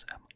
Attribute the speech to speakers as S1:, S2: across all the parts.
S1: ASMR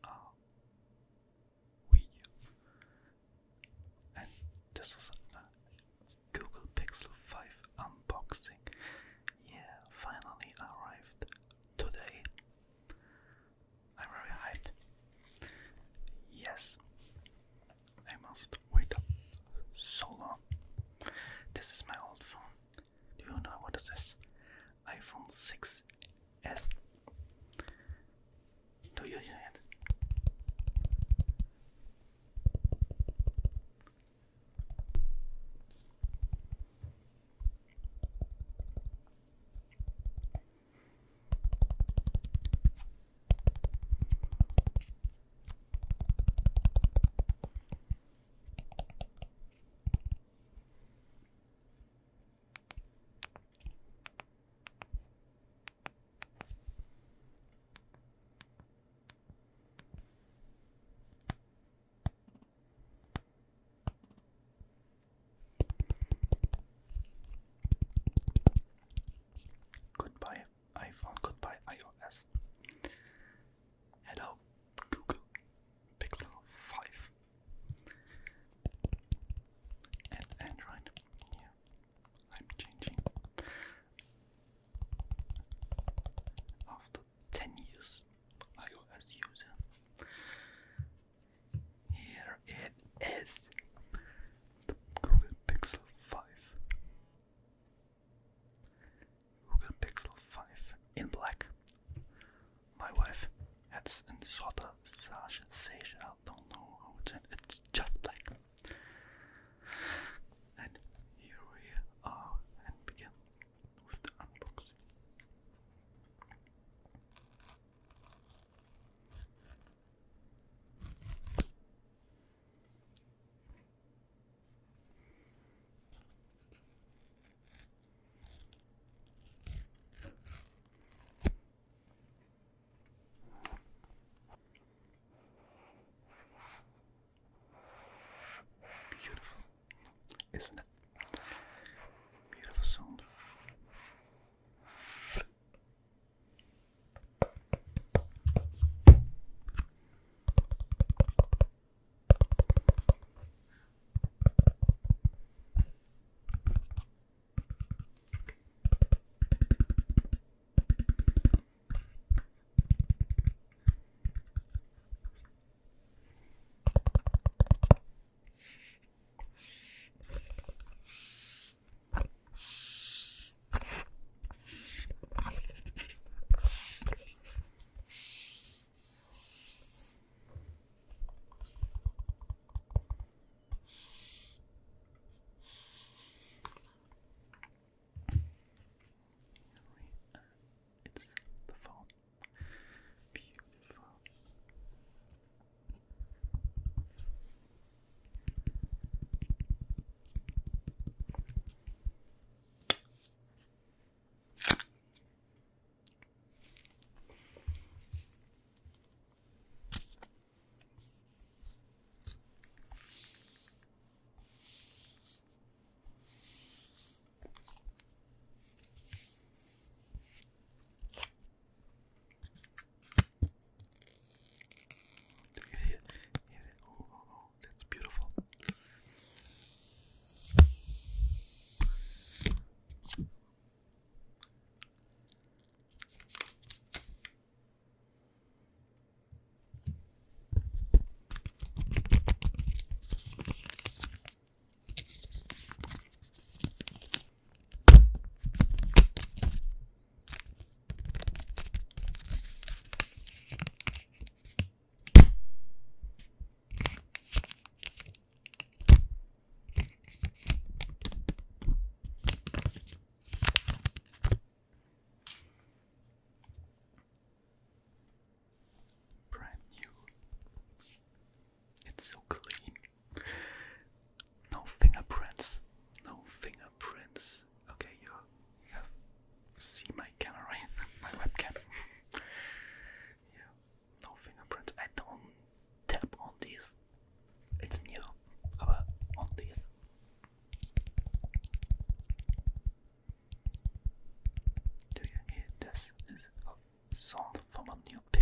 S1: sound from a new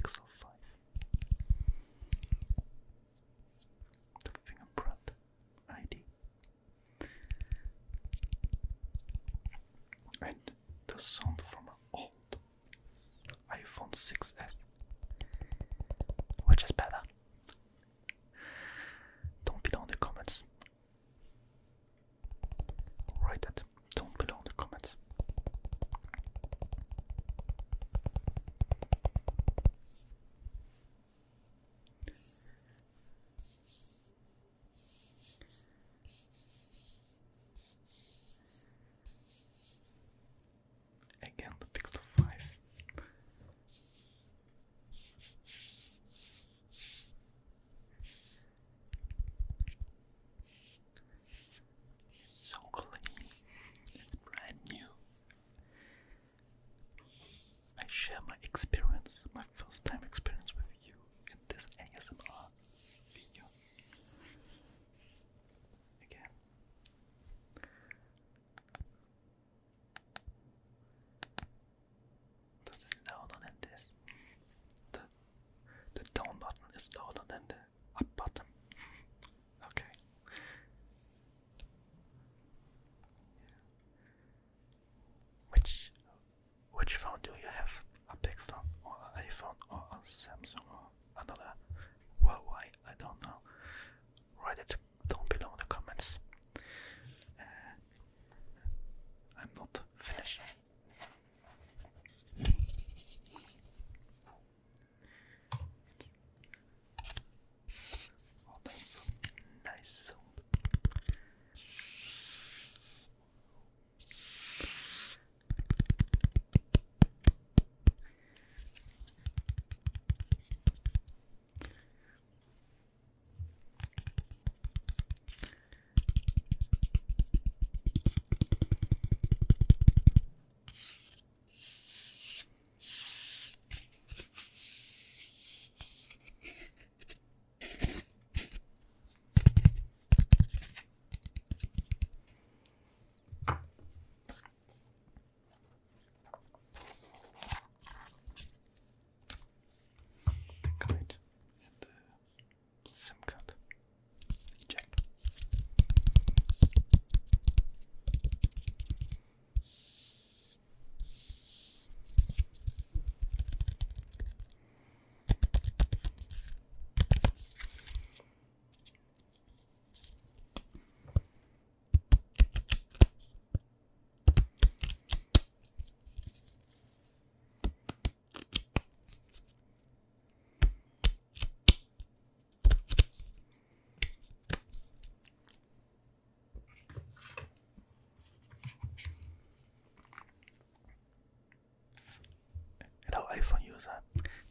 S1: iPhone user.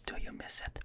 S1: Do you miss it?